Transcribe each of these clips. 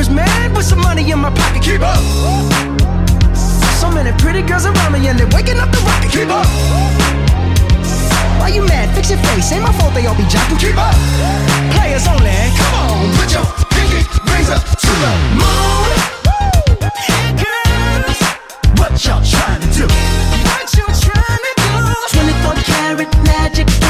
was mad with some money in my pocket. Keep up. So many pretty girls around me and they're waking up the rocket. Keep up. Why you mad? Fix your face. Ain't my fault they all be jocking. Keep up. Players only. Come on, put your pinky rings up to the moon. Hey girls, what y'all trying to do? What you trying to do? 24 karat magic.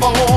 Me,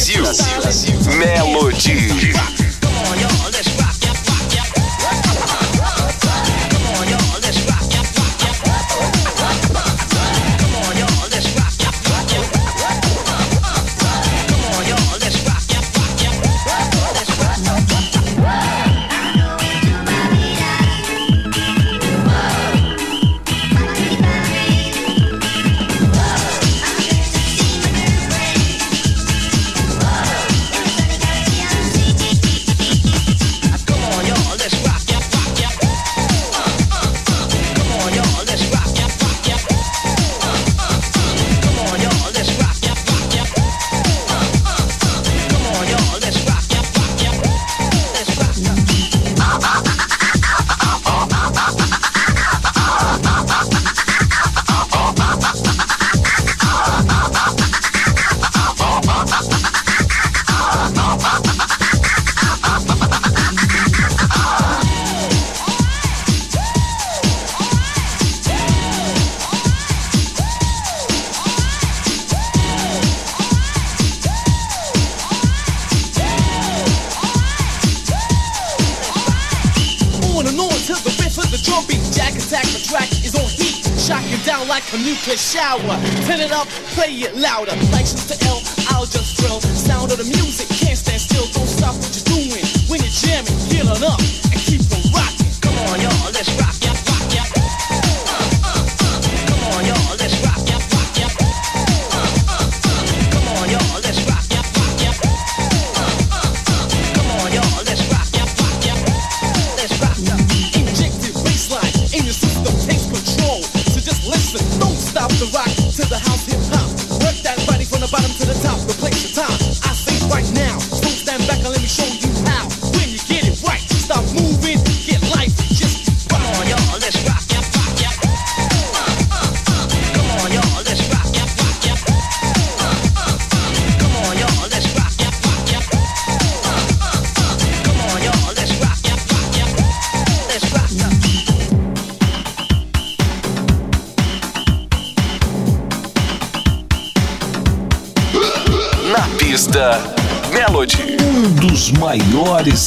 Brasil. Brasil. Melodia.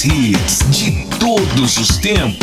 Hits de todos os tempos.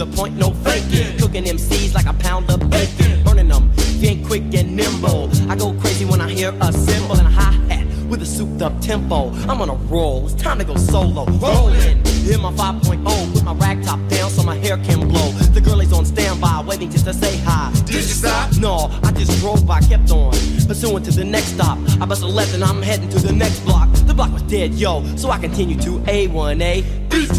the point, no faking. Cooking MCs like a pound of bacon. Burning them, ain't quick and nimble. I go crazy when I hear a cymbal and a hi hat with a souped up tempo. I'm on a roll, it's time to go solo. Rolling, hit my 5.0, put my rag top down so my hair can blow. The girl is on standby, waiting just to say hi. Did you stop? No, I just drove by, kept on. Pursuing to the next stop. I bust a left and I'm heading to the next block. The block was dead, yo, so I continue to A1A.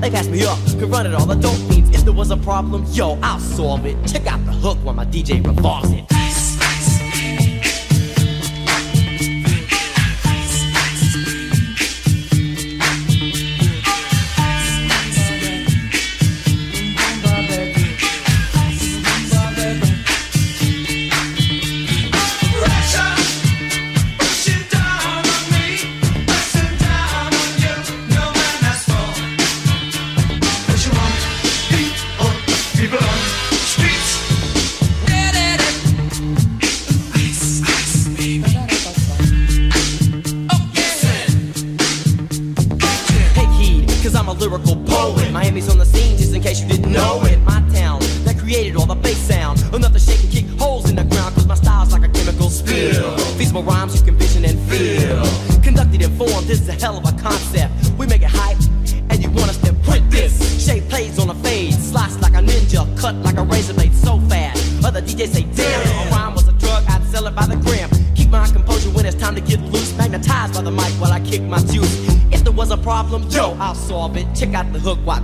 They pass me up, could run it all. I don't mean if there was a problem, yo, I'll solve it. Check out the hook while my DJ revolves it.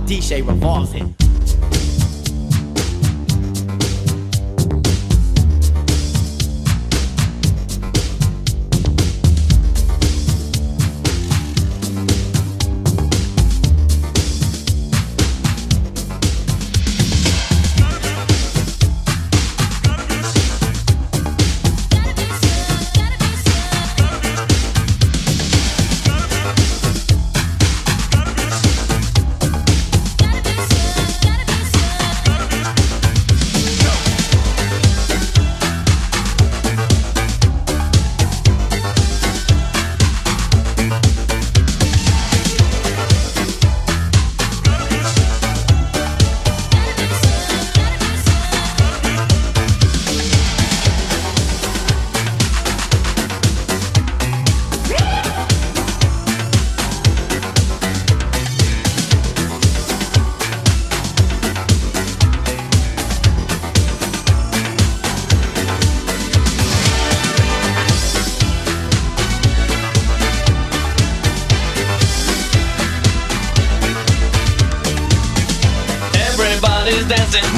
DJ revolves it.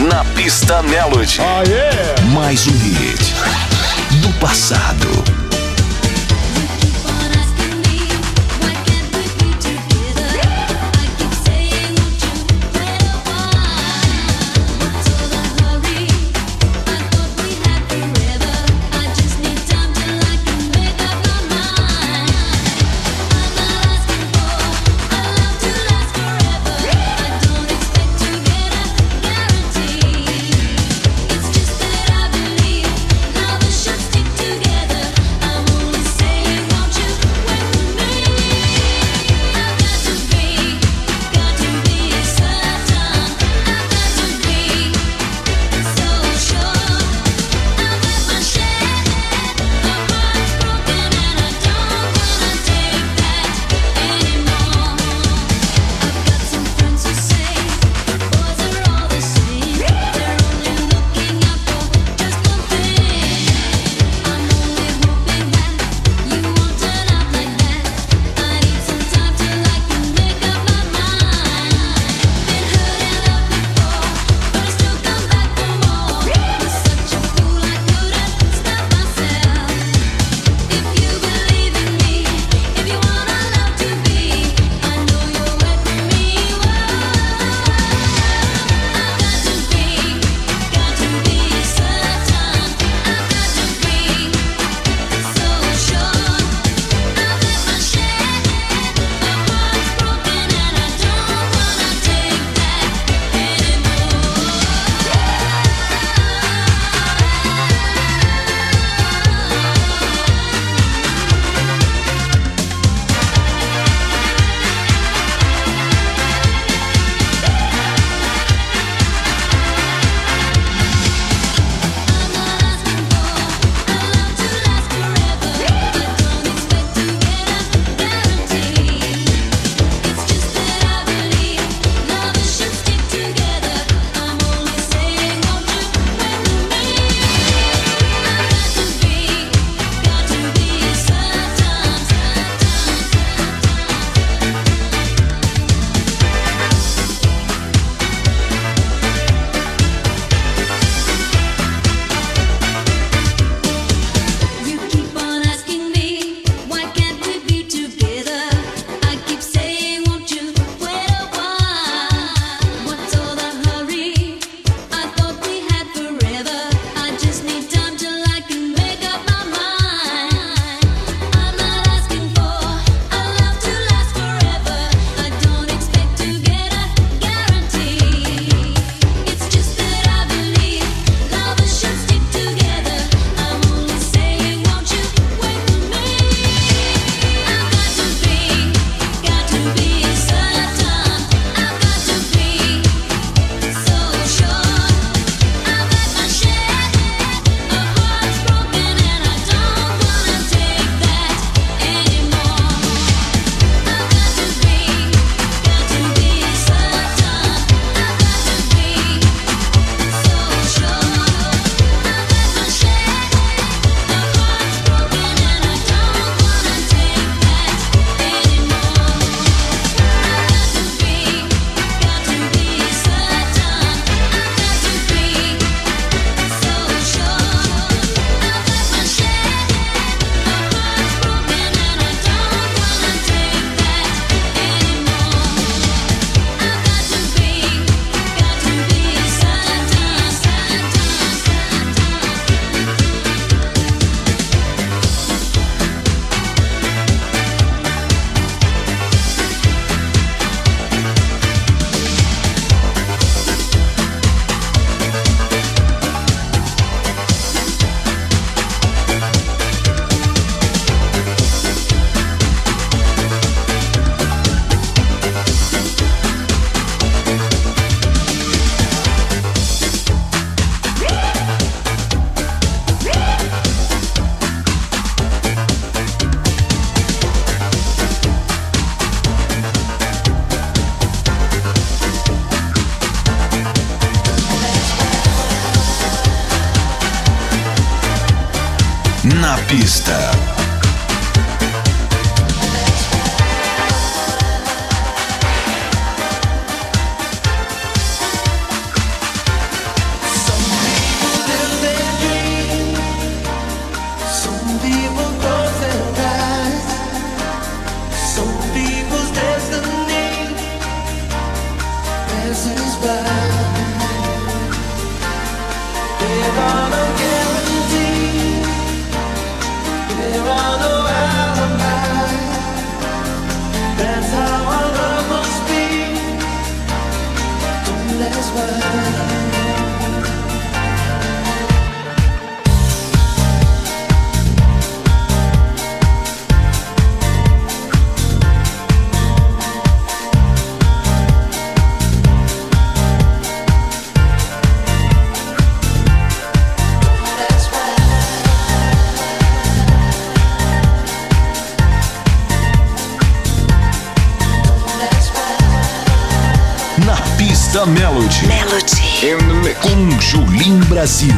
Na pista Melody. Mais um hit do passado. Pista Melody. Melody. Com Julim Brasil.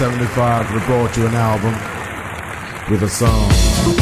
1975, we brought you an album with a song.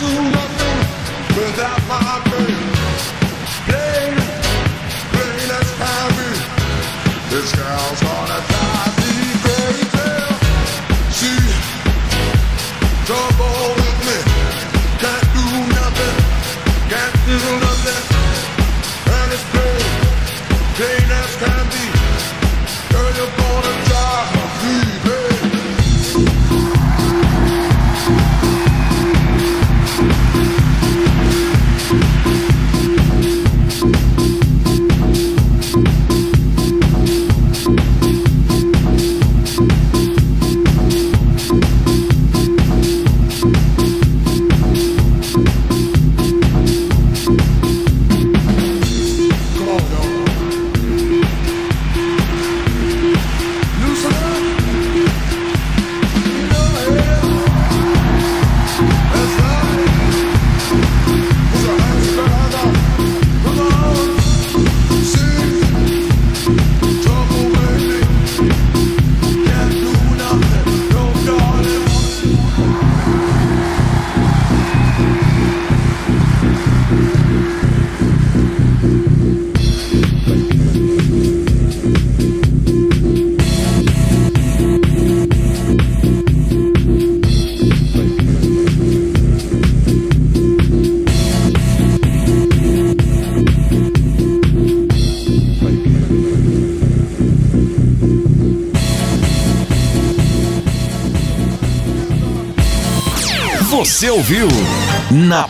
This